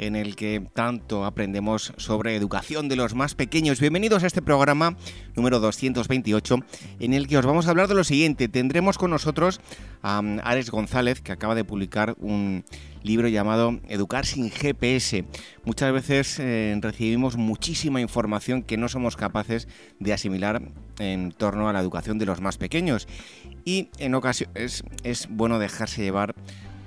en el que tanto aprendemos sobre educación de los más pequeños. Bienvenidos a este programa número 228 en el que os vamos a hablar de lo siguiente. Tendremos con nosotros a um, Ares González que acaba de publicar un libro llamado Educar sin GPS. Muchas veces eh, recibimos muchísima información que no somos capaces de asimilar en torno a la educación de los más pequeños y en ocasiones es bueno dejarse llevar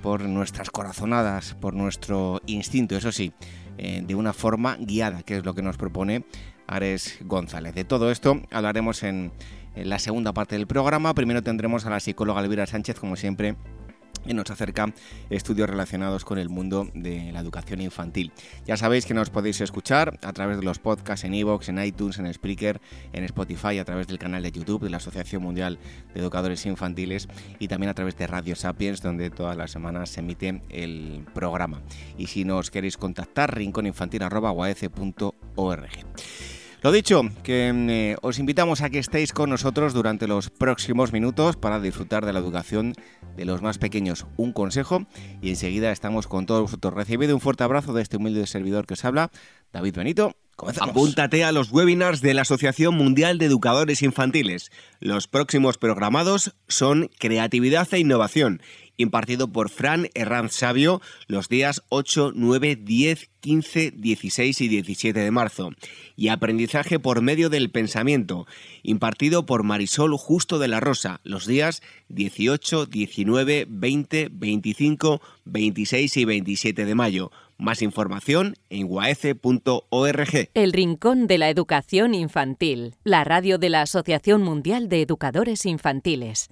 por nuestras corazonadas, por nuestro instinto, eso sí, eh, de una forma guiada, que es lo que nos propone Ares González. De todo esto hablaremos en, en la segunda parte del programa. Primero tendremos a la psicóloga Elvira Sánchez, como siempre, y nos acerca estudios relacionados con el mundo de la educación infantil. Ya sabéis que nos podéis escuchar a través de los podcasts en iVoox, en iTunes, en Spreaker, en Spotify, a través del canal de YouTube de la Asociación Mundial de Educadores Infantiles y también a través de Radio Sapiens, donde todas las semanas se emite el programa. Y si nos queréis contactar, rinconinfantil.org. Lo dicho, que mm, eh, os invitamos a que estéis con nosotros durante los próximos minutos para disfrutar de la educación de los más pequeños. Un consejo y enseguida estamos con todos vosotros. Recibid un fuerte abrazo de este humilde servidor que os habla, David Benito. Comenzamos. Apúntate a los webinars de la Asociación Mundial de Educadores Infantiles. Los próximos programados son Creatividad e Innovación impartido por Fran Herranz Sabio los días 8, 9, 10, 15, 16 y 17 de marzo. Y Aprendizaje por medio del pensamiento, impartido por Marisol Justo de la Rosa los días 18, 19, 20, 25, 26 y 27 de mayo. Más información en guaece.org. El Rincón de la Educación Infantil, la radio de la Asociación Mundial de Educadores Infantiles.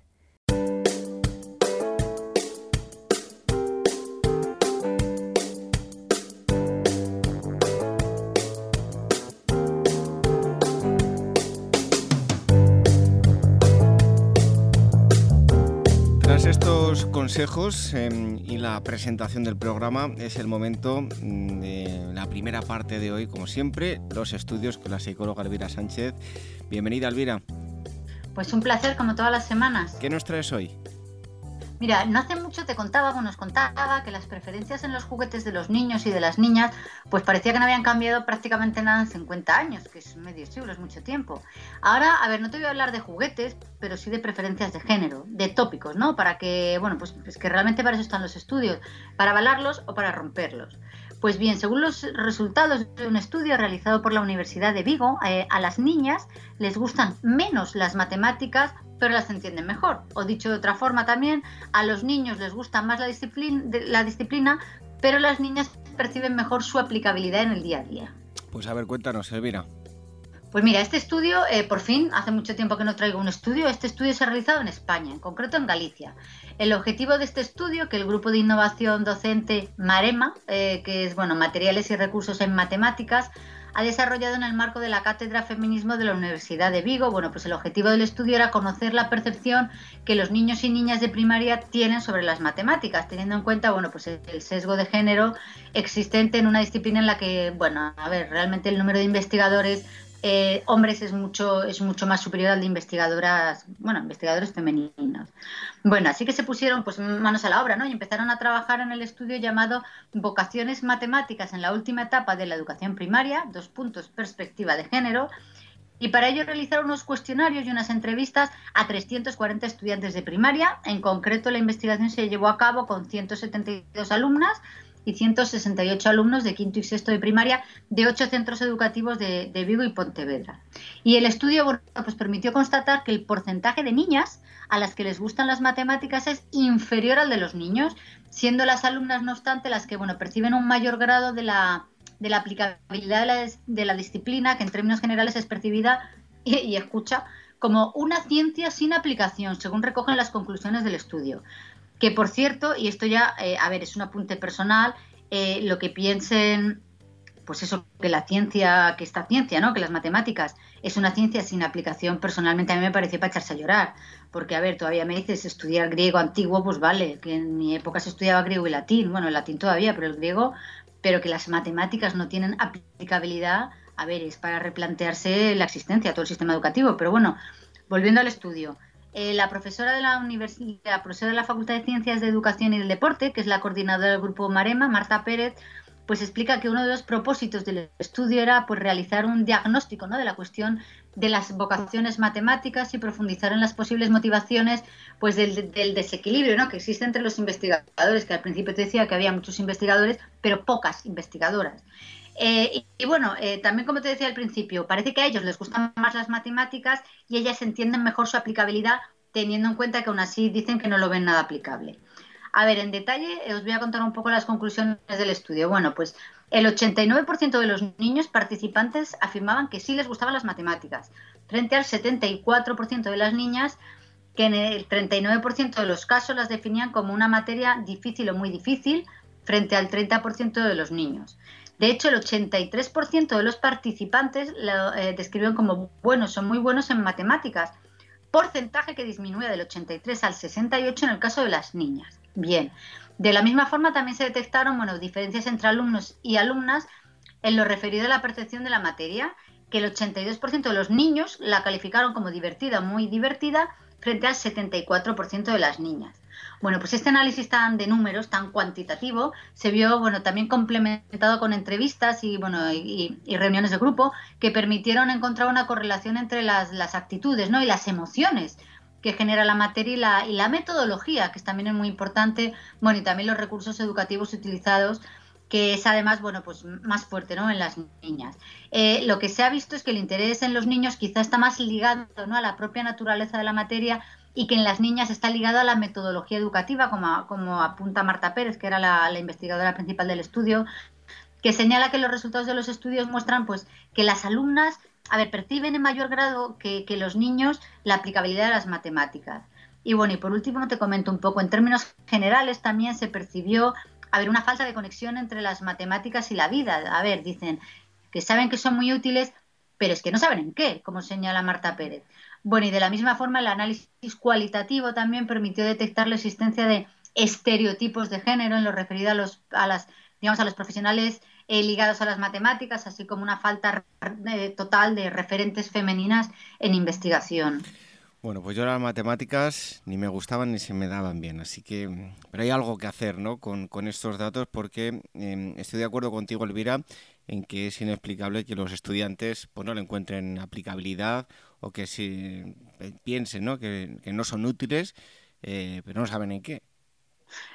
Consejos em, y la presentación del programa es el momento mm, de la primera parte de hoy, como siempre, los estudios con la psicóloga Elvira Sánchez. Bienvenida, Elvira. Pues un placer, como todas las semanas. ¿Qué nos traes hoy? Mira, no hace mucho te contaba, nos contaba que las preferencias en los juguetes de los niños y de las niñas, pues parecía que no habían cambiado prácticamente nada en 50 años, que es medio siglo, es mucho tiempo. Ahora, a ver, no te voy a hablar de juguetes, pero sí de preferencias de género, de tópicos, ¿no? Para que, bueno, pues, pues que realmente para eso están los estudios, para avalarlos o para romperlos. Pues bien, según los resultados de un estudio realizado por la Universidad de Vigo, eh, a las niñas les gustan menos las matemáticas, pero las entienden mejor. O dicho de otra forma también, a los niños les gusta más la disciplina, la disciplina pero las niñas perciben mejor su aplicabilidad en el día a día. Pues a ver, cuéntanos, Elvira. Pues mira, este estudio, eh, por fin, hace mucho tiempo que no traigo un estudio, este estudio se ha realizado en España, en concreto en Galicia. El objetivo de este estudio, que el grupo de innovación docente Marema, eh, que es bueno, materiales y recursos en matemáticas, ha desarrollado en el marco de la Cátedra Feminismo de la Universidad de Vigo. Bueno, pues el objetivo del estudio era conocer la percepción que los niños y niñas de primaria tienen sobre las matemáticas, teniendo en cuenta, bueno, pues el sesgo de género existente en una disciplina en la que, bueno, a ver, realmente el número de investigadores eh, hombres es mucho, es mucho más superior al de investigadoras, bueno, investigadores femeninos. Bueno, así que se pusieron pues manos a la obra, ¿no? Y empezaron a trabajar en el estudio llamado Vocaciones Matemáticas en la última etapa de la educación primaria, dos puntos, perspectiva de género, y para ello realizaron unos cuestionarios y unas entrevistas a 340 estudiantes de primaria. En concreto, la investigación se llevó a cabo con 172 alumnas y 168 alumnos de quinto y sexto de primaria de ocho centros educativos de, Vigo y Pontevedra. Y el estudio pues permitió constatar que el porcentaje de niñas a las que les gustan las matemáticas es inferior al de los niños, siendo las alumnas, no obstante, las que bueno, perciben un mayor grado de la, de la aplicabilidad de la, de disciplina, que en términos generales es percibida y escucha como una ciencia sin aplicación, según recogen las conclusiones del estudio. Que por cierto, y esto ya, eh, a ver, es un apunte personal, eh, lo que piensen pues eso, que la ciencia, que esta ciencia, ¿no? Que las matemáticas es una ciencia sin aplicación, personalmente a mí me pareció para echarse a llorar. Porque, a ver, todavía me dices estudiar griego antiguo, pues vale, que en mi época se estudiaba griego y latín, bueno, el latín todavía, pero el griego, pero que las matemáticas no tienen aplicabilidad, a ver, es para replantearse la existencia, todo el sistema educativo. Pero bueno, volviendo al estudio. Eh, la profesora de la universidad, la profesora de la Facultad de Ciencias de Educación y del Deporte, que es la coordinadora del grupo Marema, Marta Pérez, pues explica que uno de los propósitos del estudio era pues, realizar un diagnóstico ¿no? de la cuestión de las vocaciones matemáticas y profundizar en las posibles motivaciones pues, del, desequilibrio ¿no? que existe entre los investigadores, que al principio te decía que había muchos investigadores, pero pocas investigadoras. Eh, y, bueno, eh, también como te decía al principio, parece que a ellos les gustan más las matemáticas y ellas entienden mejor su aplicabilidad teniendo en cuenta que aún así dicen que no lo ven nada aplicable. A ver, en detalle os voy a contar un poco las conclusiones del estudio. Bueno, pues el 89% de los niños participantes afirmaban que sí les gustaban las matemáticas, frente al 74% de las niñas que en el 39% de los casos las definían como una materia difícil o muy difícil, frente al 30% de los niños. De hecho, el 83% de los participantes lo eh, describieron como buenos o muy buenos en matemáticas, porcentaje que disminuye del 83 al 68 en el caso de las niñas. Bien, de la misma forma también se detectaron bueno, diferencias entre alumnos y alumnas en lo referido a la percepción de la materia, que el 82% de los niños la calificaron como divertida muy divertida frente al 74% de las niñas. Bueno, pues este análisis tan de números, tan cuantitativo, se vio bueno, también complementado con entrevistas y, bueno, y, reuniones de grupo que permitieron encontrar una correlación entre las, actitudes ¿no? y las emociones que genera la materia y la, y la metodología, que también es muy importante, bueno, y también los recursos educativos utilizados que es además bueno pues más fuerte ¿no? en las niñas. Eh, lo que se ha visto es que el interés en los niños quizá está más ligado ¿no? a la propia naturaleza de la materia y que en las niñas está ligado a la metodología educativa, como, como apunta Marta Pérez, que era la, investigadora principal del estudio, que señala que los resultados de los estudios muestran pues que las alumnas a ver, perciben en mayor grado que, los niños la aplicabilidad de las matemáticas. Y bueno, y por último te comento un poco, en términos generales también se percibió haber una falta de conexión entre las matemáticas y la vida. A ver, dicen que saben que son muy útiles, pero es que no saben en qué, como señala Marta Pérez. Bueno, y de la misma forma el análisis cualitativo también permitió detectar la existencia de estereotipos de género en lo referido a los, a las, digamos, a los profesionales eh, ligados a las matemáticas, así como una falta eh, total de referentes femeninas en investigación. Bueno, pues yo las matemáticas ni me gustaban ni se me daban bien, así que, pero hay algo que hacer, ¿no? Con, estos datos, porque em, estoy de acuerdo contigo, Elvira, en que es inexplicable que los estudiantes pues no le encuentren aplicabilidad o que si eh, piensen, ¿no? Que, no son útiles, pero no saben en qué.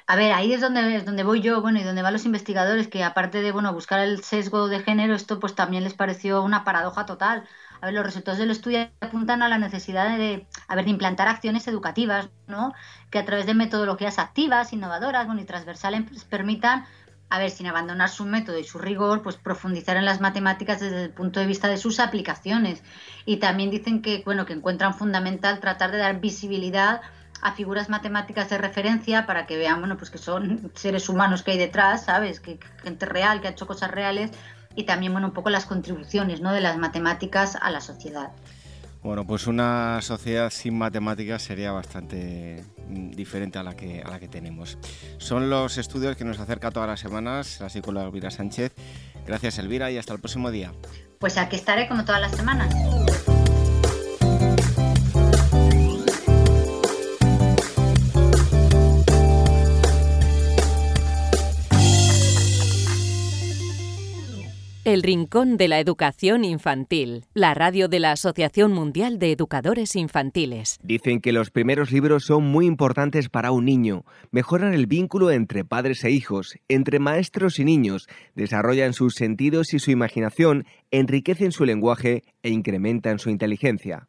A ver, ahí es donde, es donde voy yo, bueno, y donde van los investigadores, que aparte de, bueno, buscar el sesgo de género, esto pues también les pareció una paradoja total. A ver, los resultados del estudio apuntan a la necesidad de, a de implantar acciones educativas, ¿no? Que a través de metodologías activas, innovadoras, bueno, y transversales pues, permitan, a ver, sin abandonar su método y su rigor, pues profundizar en las matemáticas desde el punto de vista de sus aplicaciones. Y también dicen que, bueno, que encuentran fundamental tratar de dar visibilidad a figuras matemáticas de referencia para que vean, bueno, pues que son seres humanos que hay detrás, ¿sabes? Que gente real, que ha hecho cosas reales y también, bueno, un poco las contribuciones, ¿no? De las matemáticas a la sociedad. Bueno, pues una sociedad sin matemáticas sería bastante mm, diferente a la que, a la que tenemos. Son los estudios que nos acerca todas las semanas la psicóloga Elvira Sánchez. Gracias Elvira y hasta el próximo día. Pues aquí estaré como todas las semanas. El Rincón de la Educación Infantil, la radio de la Asociación Mundial de Educadores Infantiles. Dicen que los primeros libros son muy importantes para un niño. Mejoran el vínculo entre padres e hijos, entre maestros y niños, desarrollan sus sentidos y su imaginación, enriquecen su lenguaje e incrementan su inteligencia.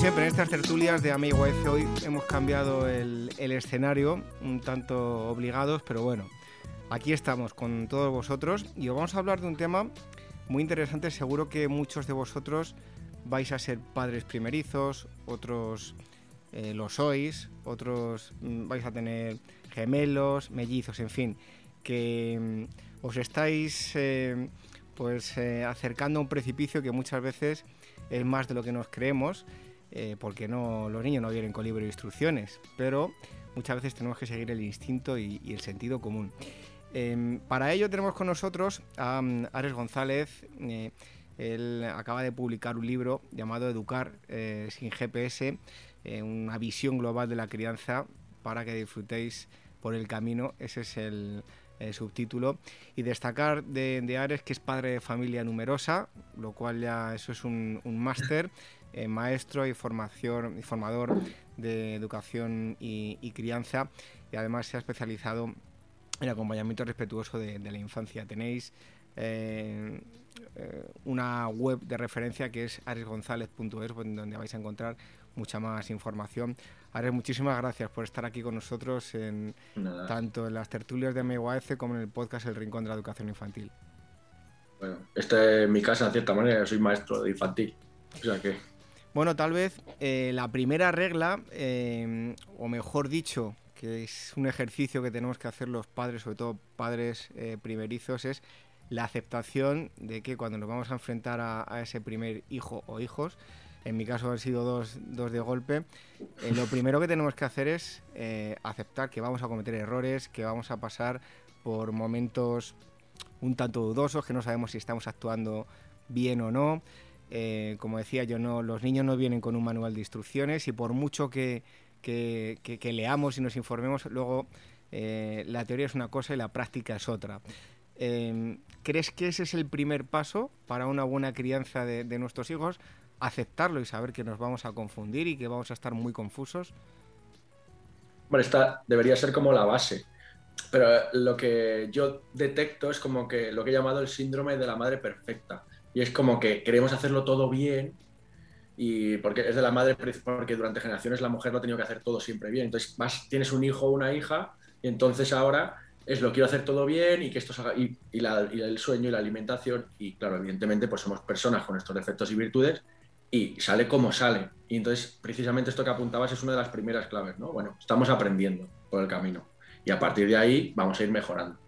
Siempre, en estas tertulias de Amigo F hoy hemos cambiado el, escenario, un tanto obligados, pero bueno, aquí estamos con todos vosotros y os vamos a hablar de un tema muy interesante. Seguro que muchos de vosotros vais a ser padres primerizos, otros eh, lo sois, otros mm, vais a tener gemelos, mellizos, en fin, que mm, os estáis eh, pues eh, acercando a un precipicio que muchas veces es más de lo que nos creemos eh, porque no, los niños no vienen con libro de instrucciones, pero muchas veces tenemos que seguir el instinto y, el sentido común. Em, para ello tenemos con nosotros a mm, Ares González. Eh, él acaba de publicar un libro llamado Educar eh, sin GPS, una visión global de la crianza para que disfrutéis por el camino. Ese es el, subtítulo. Y destacar de, Ares que es padre de familia numerosa, lo cual ya eso es un, un máster. Eh, maestro y, formación, y formador de educación y, crianza y además se ha especializado en acompañamiento respetuoso de, la infancia. Tenéis eh, eh, una web de referencia que es aresgonzalez.es donde vais a encontrar mucha más información. Ares, muchísimas gracias por estar aquí con nosotros en tanto en las tertulias de MUAF como en el podcast El Rincón de la Educación Infantil. Bueno, esta es mi casa, de cierta manera, soy maestro de infantil. O sea que bueno, tal vez eh, la primera regla, eh, o mejor dicho, que es un ejercicio que tenemos que hacer los padres, sobre todo padres eh, primerizos, es la aceptación de que cuando nos vamos a enfrentar a, ese primer hijo o hijos, en mi caso han sido dos, dos de golpe, lo primero que tenemos que hacer es aceptar que vamos a cometer errores, que vamos a pasar por momentos un tanto dudosos, que no sabemos si estamos actuando bien o no. Eh, como decía yo, los niños no vienen con un manual de instrucciones y por mucho que, leamos y nos informemos, luego eh, la teoría es una cosa y la práctica es otra. Em, ¿Crees que ese es el primer paso para una buena crianza de, nuestros hijos? Aceptarlo y saber que nos vamos a confundir y que vamos a estar muy confusos. Bueno, esta debería ser como la base. Pero lo que yo detecto es como que lo que he llamado el síndrome de la madre perfecta. Y es como que queremos hacerlo todo bien y porque es de la madre, porque durante generaciones la mujer lo ha tenido que hacer todo siempre bien. Entonces, más tienes un hijo o una hija y entonces ahora es lo quiero hacer todo bien y que esto haga, y, el sueño y la alimentación y claro, evidentemente pues somos personas con estos defectos y virtudes y sale como sale. Y entonces precisamente esto que apuntabas es una de las primeras claves, ¿no? Bueno, estamos aprendiendo por el camino y a partir de ahí vamos a ir mejorando.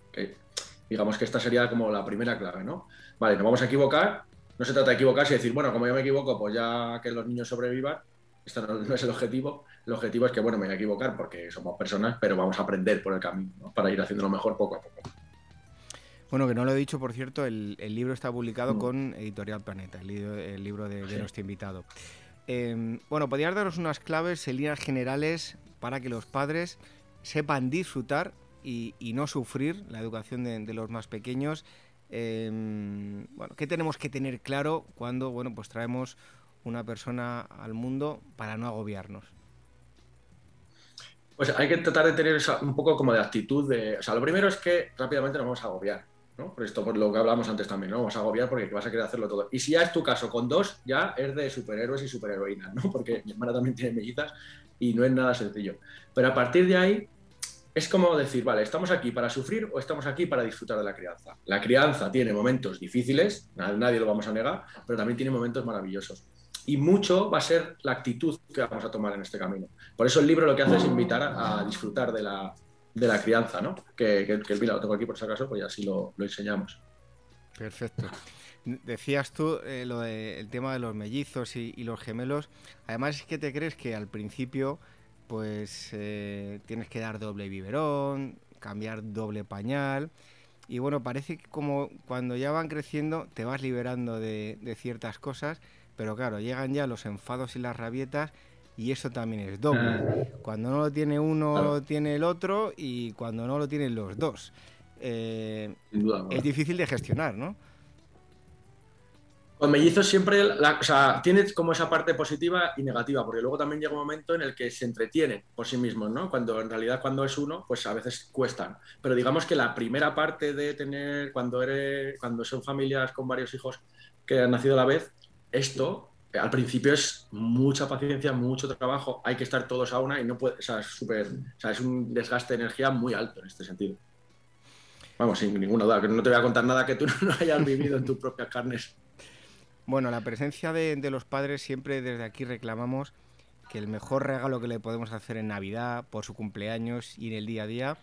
Digamos que esta sería como la primera clave, ¿no? vale, nos vamos a equivocar, no se trata de equivocarse y decir, bueno, como yo me equivoco, pues ya que los niños sobrevivan. Esto no, es el objetivo. El objetivo es que, bueno, me voy a equivocar porque somos personas, pero vamos a aprender por el camino, para ir haciéndolo mejor poco a poco. Bueno, que no lo he dicho, por cierto, el, libro está publicado mm. con Editorial Planeta, el libro, de, nuestro invitado. Em, bueno, ¿podrías daros unas claves en líneas generales para que los padres sepan disfrutar y, no sufrir la educación de, los más pequeños? Em, bueno, ¿qué tenemos que tener claro cuando bueno, pues traemos una persona al mundo para no agobiarnos? Pues hay que tratar de tener un poco como de actitud de... O sea, lo primero es que rápidamente nos vamos a agobiar. Por esto, por lo que hablamos antes también, ¿no? Vamos a agobiar porque vas a querer hacerlo todo. Y si ya es tu caso con dos, ya es de superhéroes y superheroínas, ¿no? Porque mi hermana también tiene mellizas y no es nada sencillo. Pero a partir de ahí, es como decir, vale, ¿estamos aquí para sufrir o estamos aquí para disfrutar de la crianza? La crianza tiene momentos difíciles, nadie lo vamos a negar, pero también tiene momentos maravillosos. Y mucho va a ser la actitud que vamos a tomar en este camino. Por eso el libro lo que hace es invitar a disfrutar de la, de la crianza, ¿no? Que, que, que lo tengo aquí por si acaso, pues así lo, enseñamos. Perfecto. Decías tú eh, lo de, el tema de los mellizos y, los gemelos. Además es que te crees que al principio pues eh, tienes que dar doble biberón, cambiar doble pañal. Y bueno, parece que como cuando ya van creciendo te vas liberando de, de ciertas cosas, pero claro, llegan ya los enfados y las rabietas y eso también es doble. Ah. Cuando no lo tiene uno, lo tiene el otro y cuando no lo tienen los dos. Eh, es difícil de gestionar, ¿no? Con mellizos siempre, o sea, tiene como esa parte positiva y negativa, porque luego también llega un momento en el que se entretienen por sí mismos, ¿no? Cuando en realidad cuando es uno, pues a veces cuestan. Pero digamos que la primera parte de tener, cuando eres, cuando son familias con varios hijos que han nacido a la vez, esto al principio es mucha paciencia, mucho trabajo, hay que estar todos a una y no puede, o sea, es súper, o sea, es un desgaste de energía muy alto en este sentido. Vamos, sin ninguna duda, que no te voy a contar nada que tú no hayas vivido en tus propias carnes. Bueno, la presencia de, los padres siempre desde aquí reclamamos que el mejor regalo que le podemos hacer en Navidad, por su cumpleaños y en el día a día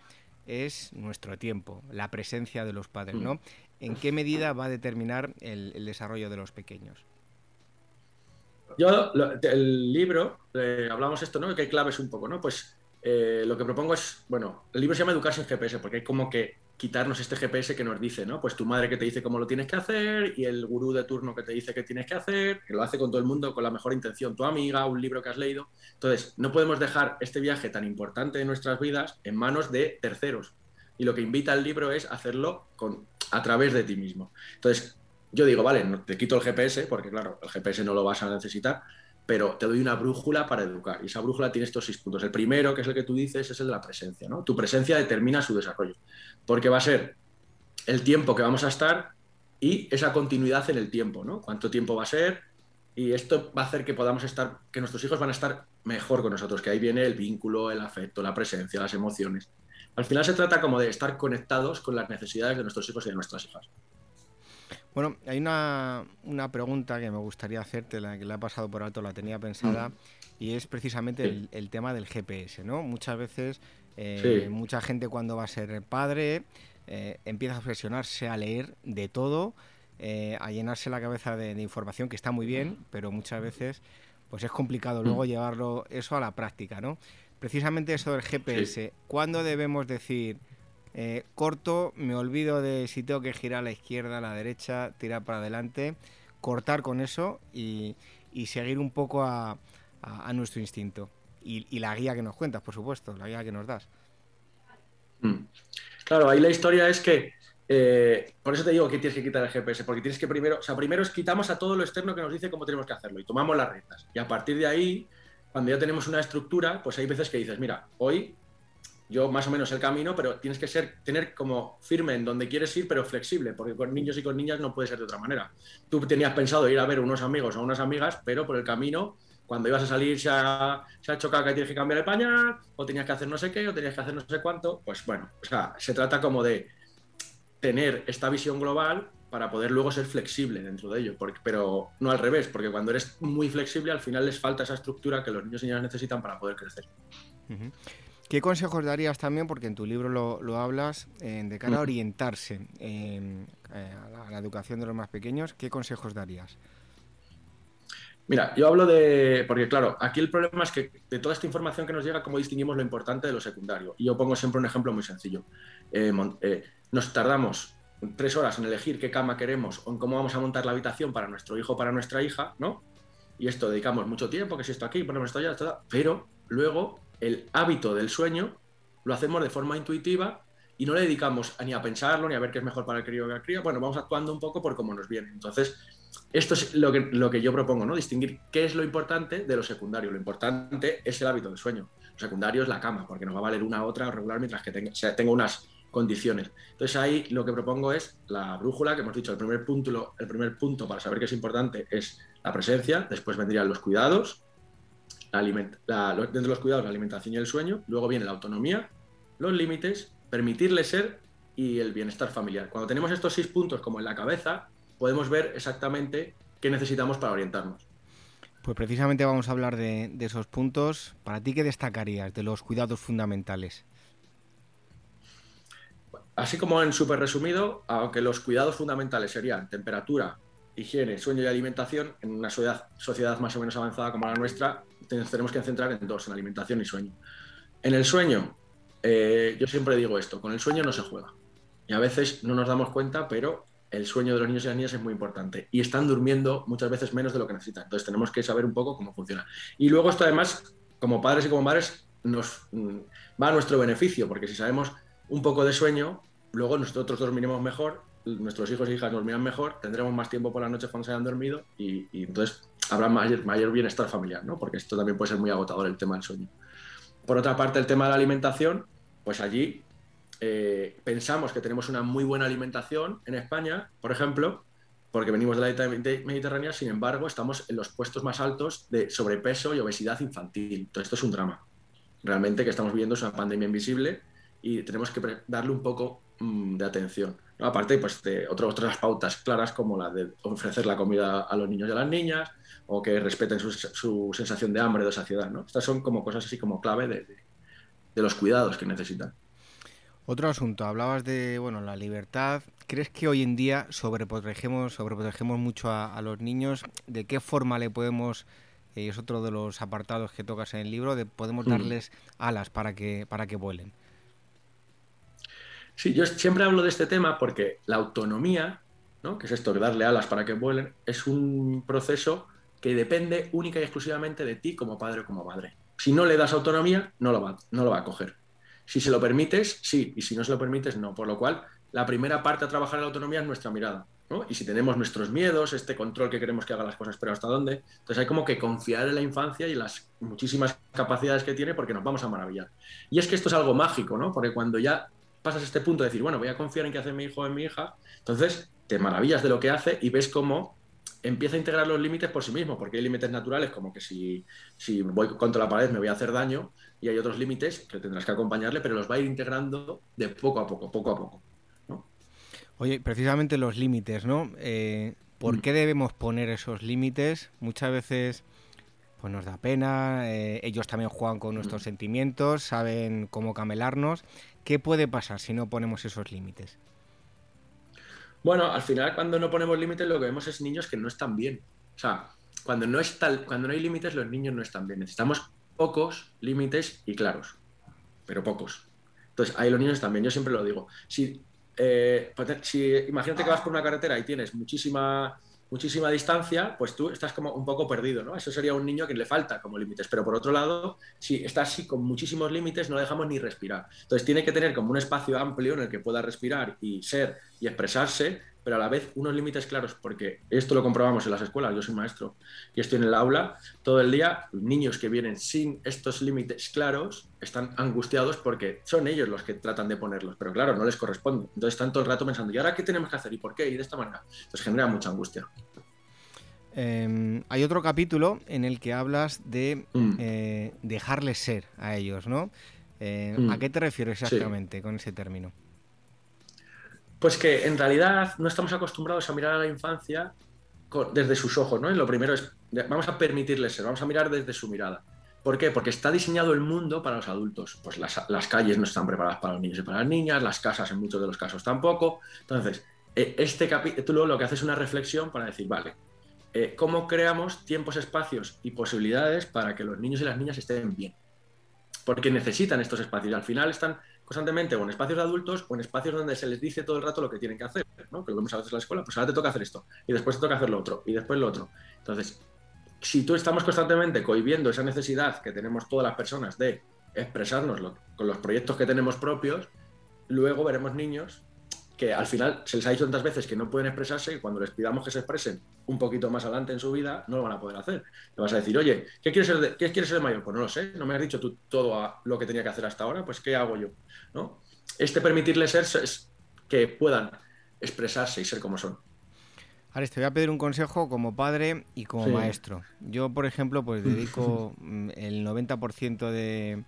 es nuestro tiempo, la presencia de los padres, ¿no? Mm. ¿En qué medida va a determinar el desarrollo de los pequeños? Yo, el libro, eh, hablamos esto, ¿no? Que hay claves un poco, ¿no? Pues eh, lo que propongo es, bueno, el libro se llama Educar sin GPS, porque hay como que quitarnos este GPS que nos dice, ¿no? Pues tu madre que te dice cómo lo tienes que hacer y el gurú de turno que te dice qué tienes que hacer, que lo hace con todo el mundo con la mejor intención, tu amiga, un libro que has leído. Entonces, no podemos dejar este viaje tan importante de nuestras vidas en manos de terceros. Y lo que invita el libro es hacerlo con, a través de ti mismo. Entonces, yo digo, vale, te quito el GPS, porque claro, el GPS no lo vas a necesitar, pero te doy una brújula para educar. Y esa brújula tiene estos seis puntos. El primero, que es el que tú dices, es el de la presencia. ¿no? Tu presencia determina su desarrollo, porque va a ser el tiempo que vamos a estar y esa continuidad en el tiempo, ¿no? Cuánto tiempo va a ser y esto va a hacer que podamos estar, que nuestros hijos van a estar mejor con nosotros, que ahí viene el vínculo, el afecto, la presencia, las emociones. Al final se trata como de estar conectados con las necesidades de nuestros hijos y de nuestras hijas. Bueno, hay una, pregunta que me gustaría hacerte, la que le ha pasado por alto, la tenía pensada, y es precisamente el, tema del GPS, ¿no? Muchas veces, eh, mucha gente cuando va a ser padre eh, empieza a obsesionarse a leer de todo, eh, a llenarse la cabeza de, información, que está muy bien, pero muchas veces pues es complicado luego llevarlo eso a la práctica, ¿no? Precisamente eso del GPS, ¿cuándo debemos decir eh, corto, me olvido de si tengo que girar a la izquierda, a la derecha, tirar para adelante, cortar con eso y, seguir un poco a, nuestro instinto. Y, la guía que nos cuentas, por supuesto, la guía que nos das. Mm. Claro, ahí la historia es que, eh, por eso te digo que tienes que quitar el GPS, porque tienes que primero, o sea, primero quitamos a todo lo externo que nos dice cómo tenemos que hacerlo y tomamos las reglas. Y a partir de ahí, cuando ya tenemos una estructura, pues hay veces que dices, mira, hoy yo más o menos el camino, pero tienes que ser, tener como firme en donde quieres ir, pero flexible, porque con niños y con niñas no puede ser de otra manera. Tú tenías pensado ir a ver unos amigos o unas amigas, pero por el camino, cuando ibas a salir se ha, se ha chocado que tienes que cambiar el pañal, o tenías que hacer no sé qué, o tenías que hacer no sé cuánto, pues bueno, o sea, se trata como de tener esta visión global para poder luego ser flexible dentro de ello, pero no al revés, porque cuando eres muy flexible al final les falta esa estructura que los niños y niñas necesitan para poder crecer. ¿Qué consejos darías también, porque en tu libro lo, hablas, de cara a orientarse eh, a, la, educación de los más pequeños? ¿Qué consejos darías? Mira, yo hablo de, porque claro, aquí el problema es que de toda esta información que nos llega, ¿cómo distinguimos lo importante de lo secundario? Y yo pongo siempre un ejemplo muy sencillo. Eh, eh, nos tardamos tres horas en elegir qué cama queremos o en cómo vamos a montar la habitación para nuestro hijo o para nuestra hija, ¿no? Y esto dedicamos mucho tiempo, que si esto aquí, ponemos esto allá, pero luego el hábito del sueño lo hacemos de forma intuitiva y no le dedicamos ni a pensarlo ni a ver qué es mejor para el crío o la cría. Bueno, vamos actuando un poco por cómo nos viene. Entonces, esto es lo que, lo que yo propongo, ¿no? Distinguir qué es lo importante de lo secundario. Lo importante es el hábito del sueño. Lo secundario es la cama, porque nos va a valer una u otra regular mientras que tenga, tenga unas condiciones. Entonces ahí lo que propongo es la brújula, que hemos dicho, el primer punto, el primer punto para saber qué es importante es la presencia, después vendrían los cuidados, dentro de los cuidados la alimentación y el sueño, luego viene la autonomía, los límites, permitirle ser y el bienestar familiar. Cuando tenemos estos seis puntos como en la cabeza, podemos ver exactamente qué necesitamos para orientarnos. Pues precisamente vamos a hablar de, esos puntos. ¿Para ti qué destacarías de los cuidados fundamentales? Así como en súper resumido, aunque los cuidados fundamentales serían temperatura, higiene, sueño y alimentación, en una sociedad, sociedad más o menos avanzada como la nuestra, tenemos que centrar en dos, en alimentación y sueño. En el sueño, eh, yo siempre digo esto, con el sueño no se juega. Y a veces no nos damos cuenta, pero el sueño de los niños y las niñas es muy importante. Y están durmiendo muchas veces menos de lo que necesitan. Entonces tenemos que saber un poco cómo funciona. Y luego esto además, como padres y como madres, nos mm, va a nuestro beneficio, porque si sabemos un poco de sueño, luego nosotros dormiremos mejor, nuestros hijos e hijas dormirán mejor, tendremos más tiempo por la noche cuando se hayan dormido y, entonces habrá mayor, bienestar familiar, ¿no? porque esto también puede ser muy agotador el tema del sueño. Por otra parte, el tema de la alimentación, pues allí eh, pensamos que tenemos una muy buena alimentación en España, por ejemplo, porque venimos de la dieta mediterránea, sin embargo, estamos en los puestos más altos de sobrepeso y obesidad infantil. Entonces, esto es un drama. Realmente que estamos viviendo es una pandemia invisible y tenemos que darle un poco mm, de atención. Aparte, pues, de otras pautas claras como la de ofrecer la comida a los niños y a las niñas o que respeten su, sensación de hambre o de saciedad. ¿no? Estas son como cosas así como clave de los cuidados que necesitan. Otro asunto, hablabas de bueno la libertad. ¿Crees que hoy en día sobreprotegemos, sobreprotegemos mucho a, los niños? ¿De qué forma le podemos, y eh, es otro de los apartados que tocas en el libro, de podemos mm. darles alas para que, para que vuelen? Sí, yo siempre hablo de este tema porque la autonomía, ¿no? que es esto de darle alas para que vuelen, es un proceso que depende única y exclusivamente de ti como padre o como madre. Si no le das autonomía, no lo va, no lo va a coger. Si se lo permites, sí, y si no se lo permites, no. Por lo cual, la primera parte a trabajar en la autonomía es nuestra mirada. ¿no? Y si tenemos nuestros miedos, este control que queremos que haga las cosas, pero hasta dónde, entonces hay como que confiar en la infancia y las muchísimas capacidades que tiene porque nos vamos a maravillar. Y es que esto es algo mágico, ¿no? Porque cuando ya pasas este punto de decir, bueno, voy a confiar en que hace mi hijo o en mi hija, entonces te maravillas de lo que hace y ves cómo empieza a integrar los límites por sí mismo, porque hay límites naturales, como que si, si voy contra la pared me voy a hacer daño, y hay otros límites que tendrás que acompañarle, pero los va a ir integrando de poco a poco, poco a poco. Oye, precisamente los límites, ¿no? Eh, ¿Por mm. qué debemos poner esos límites? Muchas veces pues nos da pena, eh, ellos también juegan con nuestros mm. sentimientos, saben cómo camelarnos. ¿Qué puede pasar si no ponemos esos límites? Bueno, al final cuando no ponemos límites lo que vemos es niños que no están bien. O sea, cuando no, está, cuando no hay límites los niños no están bien. Necesitamos pocos límites y claros, pero pocos. Entonces, ahí los niños también, yo siempre lo digo. Si, eh, si imagínate que vas por una carretera y tienes muchísima muchísima distancia, pues tú estás como un poco perdido, ¿no? Eso sería un niño que le falta como límites. Pero por otro lado, si está así con muchísimos límites, no dejamos ni respirar. Entonces tiene que tener como un espacio amplio en el que pueda respirar y ser y expresarse, pero a la vez unos límites claros, porque esto lo comprobamos en las escuelas, yo soy maestro y estoy en el aula todo el día, niños que vienen sin estos límites claros están angustiados porque son ellos los que tratan de ponerlos, pero claro, no les corresponde. Entonces están todo el rato pensando, ¿y ahora qué tenemos que hacer? ¿Y por qué? Y de esta manera. Entonces genera mucha angustia. Em, hay otro capítulo en el que hablas de mm. eh, dejarles ser a ellos, ¿no? Eh, ¿A mm. qué te refieres exactamente con ese término? Pues que en realidad no estamos acostumbrados a mirar a la infancia desde sus ojos, ¿no? Y lo primero es, vamos a permitirles ser, vamos a mirar desde su mirada. ¿Por qué? Porque está diseñado el mundo para los adultos. Pues las, las, calles no están preparadas para los niños y para las niñas, las casas en muchos de los casos tampoco. Entonces, e, este capítulo lo que hace es una reflexión para decir, vale, eh, ¿cómo creamos tiempos, espacios y posibilidades para que los niños y las niñas estén bien? Porque necesitan estos espacios. Al final están constantemente o en espacios de adultos o en espacios donde se les dice todo el rato lo que tienen que hacer, ¿no? Que lo vemos a veces en la escuela, pues ahora te toca hacer esto, y después te toca hacer lo otro, y después lo otro. Entonces, si tú estamos constantemente cohibiendo esa necesidad que tenemos todas las personas de expresarnos con los proyectos que tenemos propios, luego veremos niños que al final se les ha dicho tantas veces que no pueden expresarse y cuando les pidamos que se expresen un poquito más adelante en su vida, no lo van a poder hacer. Le vas a decir, oye, ¿qué quieres ser de, ¿qué quieres ser de mayor? Pues no lo sé, no me has dicho tú todo lo que tenía que hacer hasta ahora, pues ¿qué hago yo? ¿No? Este permitirles ser es que puedan expresarse y ser como son. Ares, te voy a pedir un consejo como padre y como maestro. Yo, por ejemplo, pues dedico mm, el 90% de,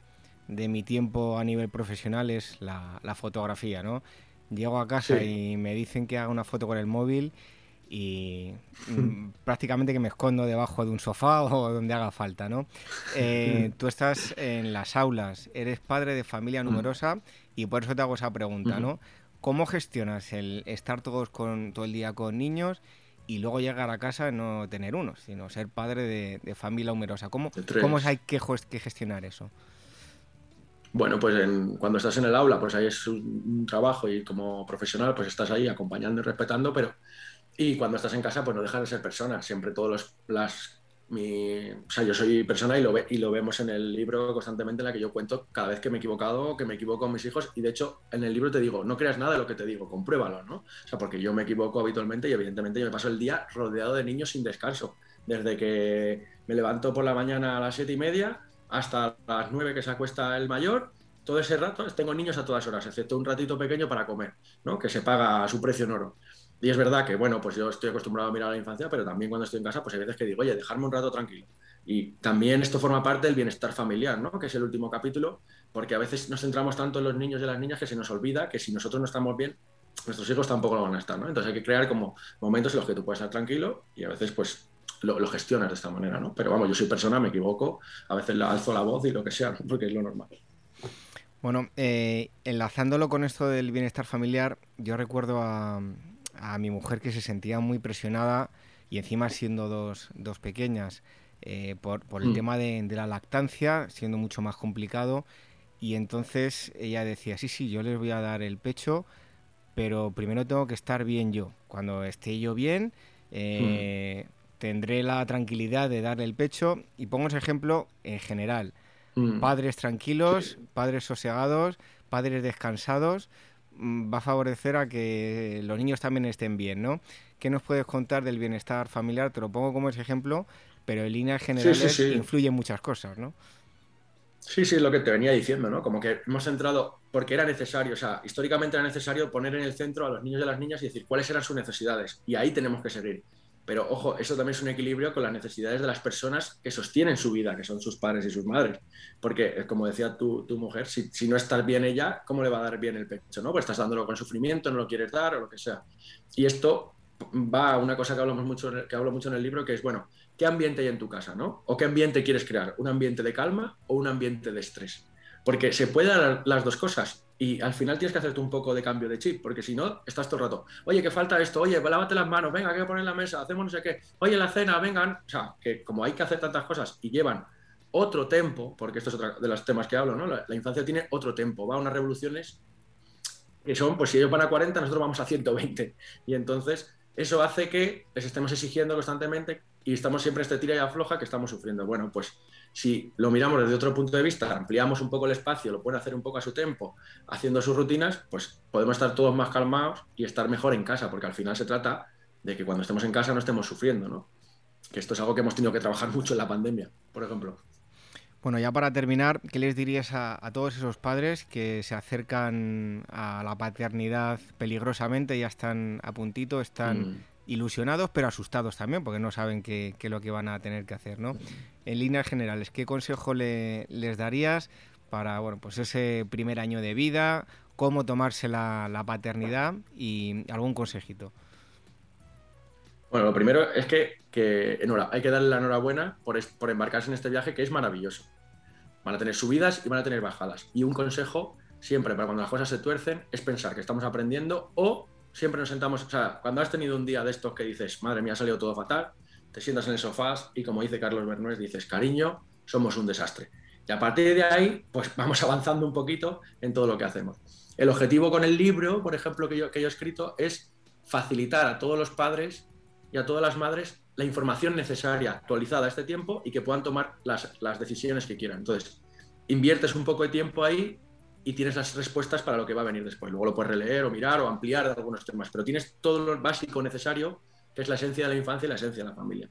de, mi tiempo a nivel profesional es la, fotografía, ¿no? Llego a casa y me dicen que haga una foto con el móvil y mm, prácticamente que me escondo debajo de un sofá o donde haga falta, ¿no? Eh, tú estás en las aulas, eres padre de familia numerosa y por eso te hago esa pregunta, ¿no? ¿Cómo gestionas el estar todos con, todo el día con niños y luego llegar a casa y no tener uno, sino ser padre de, familia numerosa? ¿Cómo, ¿Cómo hay que, que, gestionar eso? Bueno, pues cuando estás en el aula, pues ahí es un, trabajo y como profesional, pues estás ahí acompañando y respetando, pero y cuando estás en casa, pues no dejas de ser persona. Siempre todos los, las mi, o sea, yo soy persona y lo, ve, y lo vemos en el libro constantemente en la que yo cuento cada vez que me he equivocado, que me equivoco con mis hijos y de hecho en el libro te digo, no creas nada de lo que te digo, compruébalo, ¿no? O sea, porque yo me equivoco habitualmente y evidentemente yo me paso el día rodeado de niños sin descanso, desde que me levanto por la mañana a las siete y media hasta las nueve que se acuesta el mayor, todo ese rato tengo niños a todas horas, excepto un ratito pequeño para comer, ¿no? Que se paga a su precio en oro. Y es verdad que, bueno, pues yo estoy acostumbrado a mirar a la infancia, pero también cuando estoy en casa, pues hay veces que digo, oye, dejarme un rato tranquilo. Y también esto forma parte del bienestar familiar, ¿no? Que es el último capítulo, porque a veces nos centramos tanto en los niños y las niñas que se nos olvida que si nosotros no estamos bien, nuestros hijos tampoco lo van a estar, ¿no? Entonces hay que crear como momentos en los que tú puedes estar tranquilo y a veces, pues, lo, gestionas de esta manera, ¿no? Pero vamos, yo soy persona, me equivoco, a veces alzo la voz y lo que sea, porque es lo normal. Bueno, eh, enlazándolo con esto del bienestar familiar, yo recuerdo a, a mi mujer que se sentía muy presionada y encima siendo dos, dos pequeñas eh, por, por, el mm. tema de, de, la lactancia, siendo mucho más complicado. Y entonces ella decía, sí, sí, yo les voy a dar el pecho, pero primero tengo que estar bien yo. Cuando esté yo bien, eh, mm. Tendré la tranquilidad de darle el pecho. Y pongo ese ejemplo en general. Mm. Padres tranquilos, padres sosegados, padres descansados, Mm, va a favorecer a que los niños también estén bien, ¿no? ¿Qué nos puedes contar del bienestar familiar? Te lo pongo como ese ejemplo, pero en líneas generales influye muchas cosas, ¿no? Sí, sí, es lo que te venía diciendo, ¿no? Como que hemos entrado porque era necesario, o sea, históricamente era necesario poner en el centro a los niños y a las niñas y decir cuáles eran sus necesidades. Y ahí tenemos que seguir. Pero ojo, eso también es un equilibrio con las necesidades de las personas que sostienen su vida, que son sus padres y sus madres. Porque, eh, como decía tu, tu mujer, si, si, no estás bien ella, ¿cómo le va a dar bien el pecho? ¿no? Pues estás dándolo con sufrimiento, no lo quieres dar o lo que sea. Y esto va a una cosa que, hablamos mucho, que hablo mucho en el libro, que es, bueno, ¿qué ambiente hay en tu casa? ¿no? ¿O qué ambiente quieres crear? ¿Un ambiente de calma o un ambiente de estrés? Porque se pueden dar las dos cosas. Y al final tienes que hacerte un poco de cambio de chip, porque si no, estás todo el rato, oye, que falta esto, oye, lávate las manos, venga, que poner la mesa, hacemos no sé qué, oye, la cena, vengan. O sea, que como hay que hacer tantas cosas y llevan otro tiempo, porque esto es otro de los temas que hablo, ¿no? La, infancia tiene otro tiempo, va a unas revoluciones que son, pues si ellos van a 40, nosotros vamos a 120. Y entonces eso hace que les estemos exigiendo constantemente y estamos siempre en este tira y afloja que estamos sufriendo. Bueno, pues si lo miramos desde otro punto de vista, ampliamos un poco el espacio, lo pueden hacer un poco a su tiempo, haciendo sus rutinas, pues podemos estar todos más calmados y estar mejor en casa, porque al final se trata de que cuando estemos en casa no estemos sufriendo, ¿no? Que esto es algo que hemos tenido que trabajar mucho en la pandemia, por ejemplo. Bueno, ya para terminar, ¿qué les dirías a, todos esos padres que se acercan a la paternidad peligrosamente, ya están a puntito, están mm ilusionados pero asustados también porque no saben qué, es lo que van a tener que hacer, ¿no? En líneas generales, ¿qué consejo le, les darías para, bueno, pues ese primer año de vida, cómo tomarse la, paternidad y algún consejito? Bueno, lo primero es que, que hay que darle la enhorabuena por, por embarcarse en este viaje que es maravilloso. Van a tener subidas y van a tener bajadas. Y un consejo siempre para cuando las cosas se tuercen es pensar que estamos aprendiendo o siempre nos sentamos, o sea, cuando has tenido un día de estos que dices, madre mía, ha salido todo fatal, te sientas en el sofá y como dice Carlos Bernués, dices, cariño, somos un desastre. Y a partir de ahí, pues vamos avanzando un poquito en todo lo que hacemos. El objetivo con el libro, por ejemplo, que yo, que yo he escrito, es facilitar a todos los padres y a todas las madres la información necesaria, actualizada a este tiempo y que puedan tomar las, las decisiones que quieran. Entonces, inviertes un poco de tiempo ahí y tienes las respuestas para lo que va a venir después. Luego lo puedes releer o mirar o ampliar algunos temas, pero tienes todo lo básico necesario, que es la esencia de la infancia y la esencia de la familia.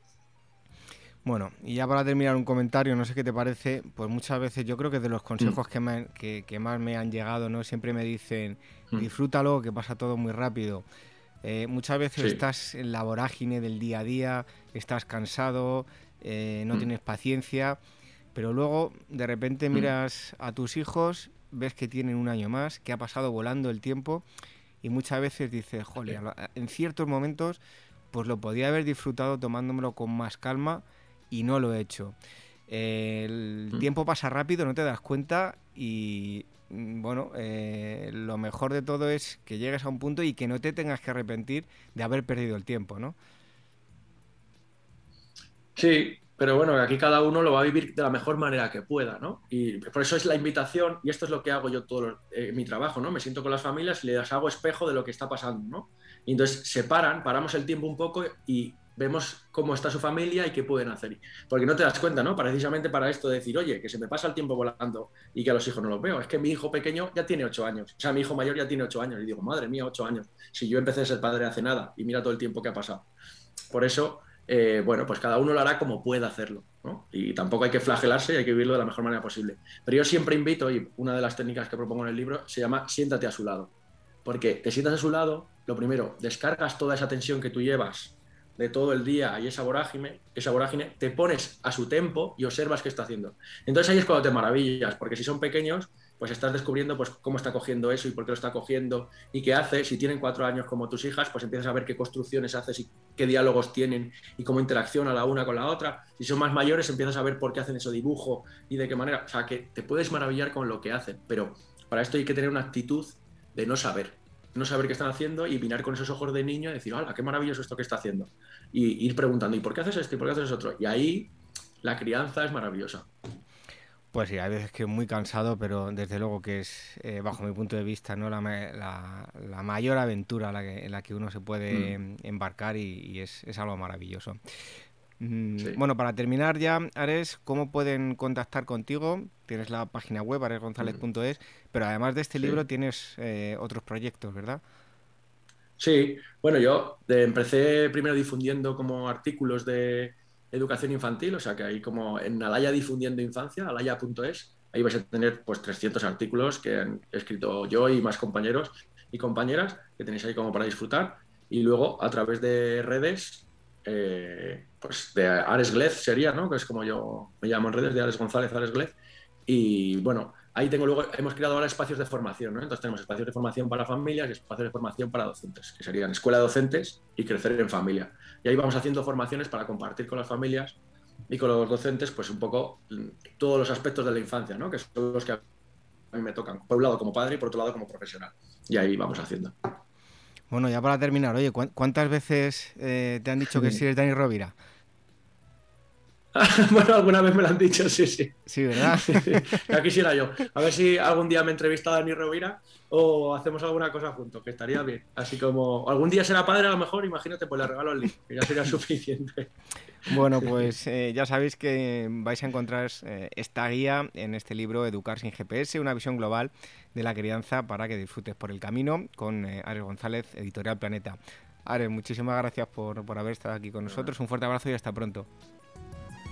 Bueno, y ya para terminar un comentario, no sé qué te parece, pues muchas veces yo creo que de los consejos mm. que, más me han llegado, ¿no? Siempre me dicen, mm. disfrútalo, que pasa todo muy rápido. Eh, muchas veces estás en la vorágine del día a día, estás cansado, eh, no mm. tienes paciencia, pero luego de repente miras a tus hijos, ves que tienen un año más, que ha pasado volando el tiempo y muchas veces dices, joder, en ciertos momentos pues lo podía haber disfrutado tomándomelo con más calma y no lo he hecho. el mm. tiempo pasa rápido, no te das cuenta y mm, bueno, eh, lo mejor de todo es que llegues a un punto y que no te tengas que arrepentir de haber perdido el tiempo, ¿no? Sí, pero bueno, aquí cada uno lo va a vivir de la mejor manera que pueda, ¿no? Y por eso es la invitación, y esto es lo que hago yo todo eh, mi trabajo, ¿no? Me siento con las familias y les hago espejo de lo que está pasando, ¿no? Y entonces se paran, paramos el tiempo un poco y vemos cómo está su familia y qué pueden hacer. Porque no te das cuenta, ¿no? Precisamente para esto de decir, oye, que se me pasa el tiempo volando y que a los hijos no los veo. Es que mi hijo pequeño ya tiene ocho años. O sea, mi hijo mayor ya tiene ocho años. Y digo, madre mía, ocho años. Si yo empecé a ser padre hace nada y mira todo el tiempo que ha pasado. Por eso, eh, bueno, pues cada uno lo hará como pueda hacerlo. ¿no? Y tampoco hay que flagelarse y hay que vivirlo de la mejor manera posible. Pero yo siempre invito, y una de las técnicas que propongo en el libro se llama siéntate a su lado. Porque te sientas a su lado, lo primero, descargas toda esa tensión que tú llevas de todo el día y esa vorágine, esa vorágine, te pones a su tempo y observas qué está haciendo. Entonces ahí es cuando te maravillas, porque si son pequeños, pues estás descubriendo pues, cómo está cogiendo eso y por qué lo está cogiendo y qué hace. Si tienen cuatro años como tus hijas, pues empiezas a ver qué construcciones haces y qué diálogos tienen y cómo interacciona la una con la otra. Si son más mayores, empiezas a ver por qué hacen ese dibujo y de qué manera. O sea, que te puedes maravillar con lo que hacen, pero para esto hay que tener una actitud de no saber no saber qué están haciendo y mirar con esos ojos de niño y decir, ¡hala, qué maravilloso esto que está haciendo! Y ir preguntando, ¿y por qué haces esto? ¿Y por qué haces otro? Y ahí la crianza es maravillosa. Pues sí, hay veces que muy cansado, pero desde luego que es, eh, bajo mi punto de vista, ¿no? la, la, mayor aventura en la que uno se puede mm. embarcar y, es, es, algo maravilloso. Mm, bueno, para terminar ya, Ares, ¿cómo pueden contactar contigo? Tienes la página web, aresgonzalez.es, pero además de este libro tienes eh, otros proyectos, ¿verdad? Sí, bueno, yo empecé primero difundiendo como artículos de educación infantil, o sea que ahí como en Alaya difundiendo infancia, alaya.es, ahí vais a tener pues 300 artículos que han escrito yo y más compañeros y compañeras que tenéis ahí como para disfrutar. Y luego a través de redes, eh, pues de Ares Glez sería, ¿no? Que es como yo me llamo en redes, de Ares González, Ares Glez. Y bueno, ahí tengo luego, hemos creado ahora espacios de formación, ¿no? Entonces tenemos espacios de formación para familias y espacios de formación para docentes, que serían escuela de docentes y crecer en familia. Y ahí vamos haciendo formaciones para compartir con las familias y con los docentes, pues un poco todos los aspectos de la infancia, ¿no? Que son los que a mí me tocan, por un lado como padre y por otro lado como profesional. Y ahí vamos haciendo. Bueno, ya para terminar, oye, ¿cuántas veces eh, te han dicho que sí eres Dani Rovira? bueno, alguna vez me lo han dicho, sí, sí. Sí, ¿verdad? ya quisiera yo. A ver si algún día me entrevista Dani Rovira o hacemos alguna cosa juntos, que estaría bien. Así como algún día será padre, a lo mejor, imagínate, pues le regalo el libro, que ya sería suficiente. Bueno, pues eh, ya sabéis que vais a encontrar eh, esta guía en este libro Educar sin GPS, una visión global de la crianza para que disfrutes por el camino con eh, Ares González, Editorial Planeta. Ares, muchísimas gracias por, por haber estado aquí con nosotros. Un fuerte abrazo y hasta pronto.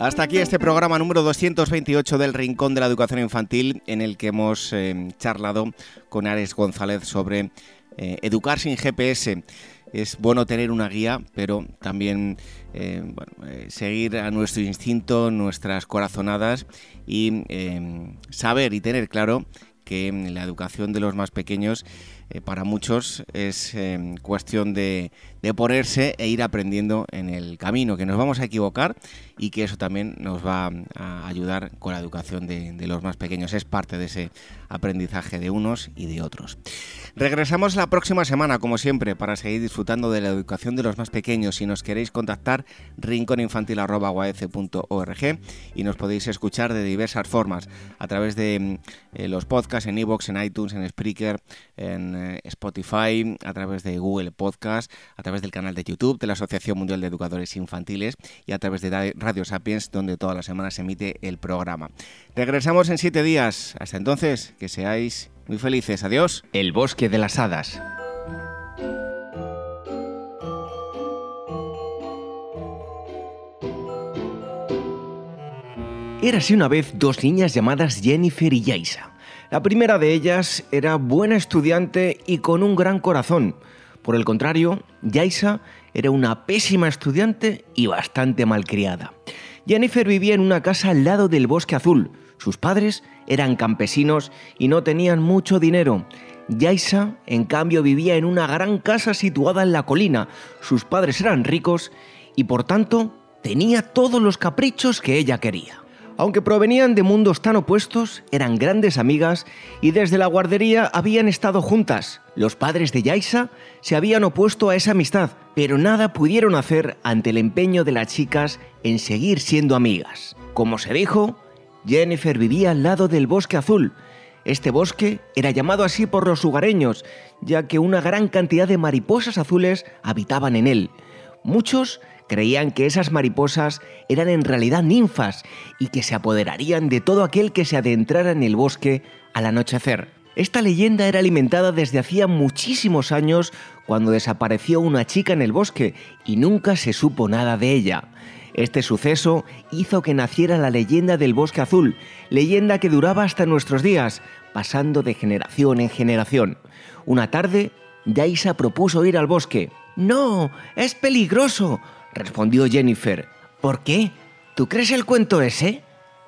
Hasta aquí este programa número 228 del Rincón de la Educación Infantil, en el que hemos eh, charlado con Ares González sobre eh, educar sin GPS. Es bueno tener una guía, pero también eh, seguir a nuestro instinto, nuestras corazonadas y saber y tener claro que la educación de los más pequeños eh, para muchos es em, cuestión de, ponerse e ir aprendiendo en el camino, que nos vamos a equivocar y que eso también nos va a ayudar con la educación de, de los más pequeños. Es parte de ese aprendizaje de unos y de otros. Regresamos la próxima semana, como siempre, para seguir disfrutando de la educación de los más pequeños. Si nos queréis contactar, rinconinfantil.org y nos podéis escuchar de diversas formas, a través de eh, los podcasts en iVoox, en iTunes, en Spreaker, en Spotify, a través de Google Podcast, a través del canal de YouTube de la Asociación Mundial de Educadores Infantiles y a través de Radio Sapiens, donde todas las semanas se emite el programa. Regresamos en siete días. Hasta entonces, que seáis muy felices. Adiós. El bosque de las hadas. Érase una vez dos niñas llamadas Jennifer y Yaisa. La primera de ellas era buena estudiante y con un gran corazón. Por el contrario, Yaisa era una pésima estudiante y bastante malcriada. Jennifer vivía en una casa al lado del bosque azul. Sus padres eran campesinos y no tenían mucho dinero. Yaisa, en cambio, vivía en una gran casa situada en la colina. Sus padres eran ricos y, por tanto, tenía todos los caprichos que ella quería. Aunque provenían de mundos tan opuestos, eran grandes amigas y desde la guardería habían estado juntas. Los padres de Yaisa se habían opuesto a esa amistad, pero nada pudieron hacer ante el empeño de las chicas en seguir siendo amigas. Como se dijo, Jennifer vivía al lado del bosque azul. Este bosque era llamado así por los lugareños, ya que una gran cantidad de mariposas azules habitaban en él. Muchos creían que esas mariposas eran en realidad ninfas y que se apoderarían de todo aquel que se adentrara en el bosque al anochecer. Esta leyenda era alimentada desde hacía muchísimos años cuando desapareció una chica en el bosque y nunca se supo nada de ella. Este suceso hizo que naciera la leyenda del bosque azul, leyenda que duraba hasta nuestros días, pasando de generación en generación. Una tarde, Yaisa propuso ir al bosque. No, es peligroso, respondió Jennifer. ¿Por qué? ¿Tú crees el cuento ese?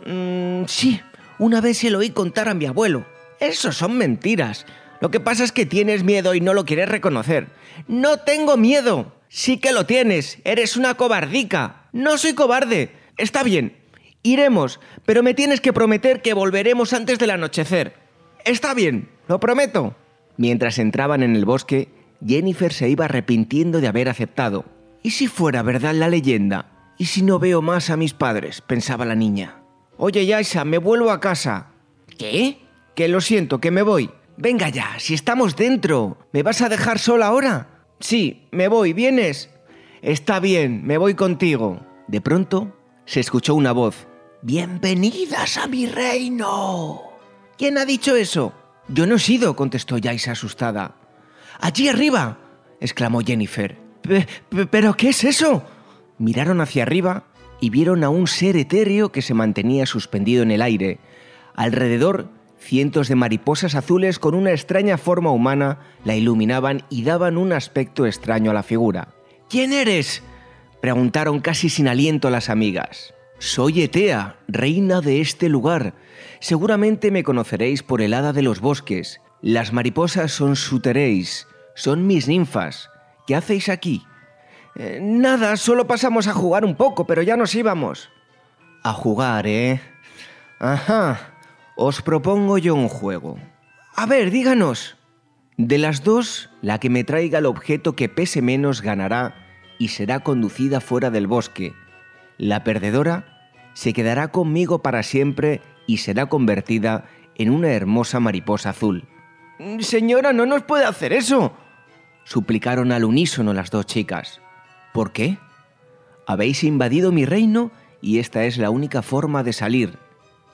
Mm, sí, una vez se lo oí contar a mi abuelo. Eso son mentiras. Lo que pasa es que tienes miedo y no lo quieres reconocer. No tengo miedo. Sí que lo tienes. Eres una cobardica. No soy cobarde. Está bien. Iremos, pero me tienes que prometer que volveremos antes del anochecer. Está bien, lo prometo. Mientras entraban en el bosque, Jennifer se iba arrepintiendo de haber aceptado. ¿Y si fuera verdad la leyenda? ¿Y si no veo más a mis padres? pensaba la niña. Oye, Yaisa, me vuelvo a casa. ¿Qué? Que lo siento, que me voy. Venga ya, si estamos dentro. ¿Me vas a dejar sola ahora? Sí, me voy, ¿vienes? Está bien, me voy contigo. De pronto se escuchó una voz. Bienvenidas a mi reino. ¿Quién ha dicho eso? Yo no he sido, contestó Yaisa asustada. Allí arriba, exclamó Jennifer. ¿Pero qué es eso? Miraron hacia arriba y vieron a un ser etéreo que se mantenía suspendido en el aire. Alrededor, cientos de mariposas azules con una extraña forma humana la iluminaban y daban un aspecto extraño a la figura. ¿Quién eres? preguntaron casi sin aliento las amigas. Soy Etea, reina de este lugar. Seguramente me conoceréis por el hada de los bosques. Las mariposas son suteréis, son mis ninfas. ¿Qué hacéis aquí? Eh, nada, solo pasamos a jugar un poco, pero ya nos íbamos. A jugar, ¿eh? Ajá. Os propongo yo un juego. A ver, díganos. De las dos, la que me traiga el objeto que pese menos ganará y será conducida fuera del bosque. La perdedora se quedará conmigo para siempre y será convertida en una hermosa mariposa azul. Señora, no nos puede hacer eso. Suplicaron al unísono las dos chicas. ¿Por qué? Habéis invadido mi reino y esta es la única forma de salir.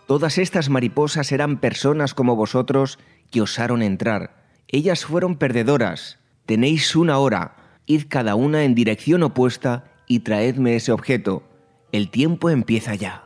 Todas estas mariposas eran personas como vosotros que osaron entrar ellas fueron perdedoras. Tenéis una hora. Id cada una en dirección opuesta y traedme ese objeto. El tiempo empieza ya.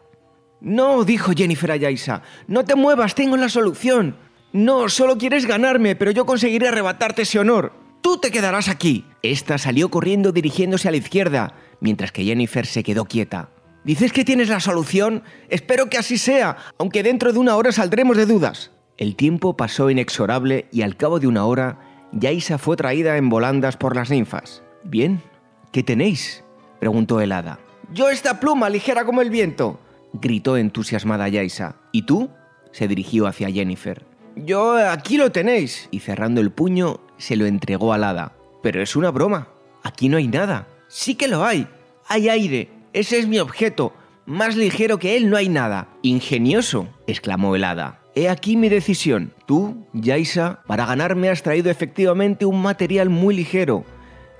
No, dijo Jennifer a Yaisa. No te muevas, tengo la solución. No, solo quieres ganarme, pero yo conseguiré arrebatarte ese honor. Tú te quedarás aquí. Esta salió corriendo dirigiéndose a la izquierda, mientras que Jennifer se quedó quieta. ¿Dices que tienes la solución? Espero que así sea, aunque dentro de una hora saldremos de dudas. El tiempo pasó inexorable y al cabo de una hora, Yaisa fue traída en volandas por las ninfas. Bien, ¿qué tenéis? preguntó el hada. Yo esta pluma ligera como el viento, gritó entusiasmada Yaisa. ¿Y tú? se dirigió hacia Jennifer. Yo aquí lo tenéis. Y cerrando el puño, se lo entregó al hada. Pero es una broma. Aquí no hay nada. Sí que lo hay. Hay aire. Ese es mi objeto. Más ligero que él no hay nada. Ingenioso, exclamó el hada. He aquí mi decisión. Tú, Yaisa, para ganarme has traído efectivamente un material muy ligero,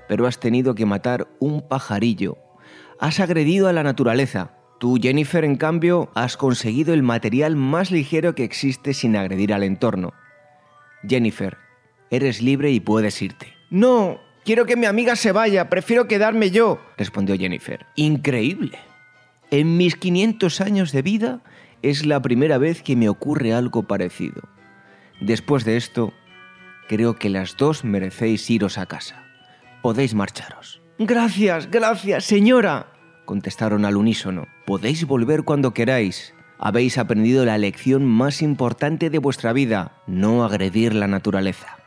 pero has tenido que matar un pajarillo. Has agredido a la naturaleza. Tú, Jennifer, en cambio, has conseguido el material más ligero que existe sin agredir al entorno. Jennifer, eres libre y puedes irte. No, quiero que mi amiga se vaya, prefiero quedarme yo, respondió Jennifer. Increíble. En mis 500 años de vida es la primera vez que me ocurre algo parecido. Después de esto, creo que las dos merecéis iros a casa. Podéis marcharos. Gracias, gracias, señora, contestaron al unísono. Podéis volver cuando queráis. Habéis aprendido la lección más importante de vuestra vida, no agredir la naturaleza.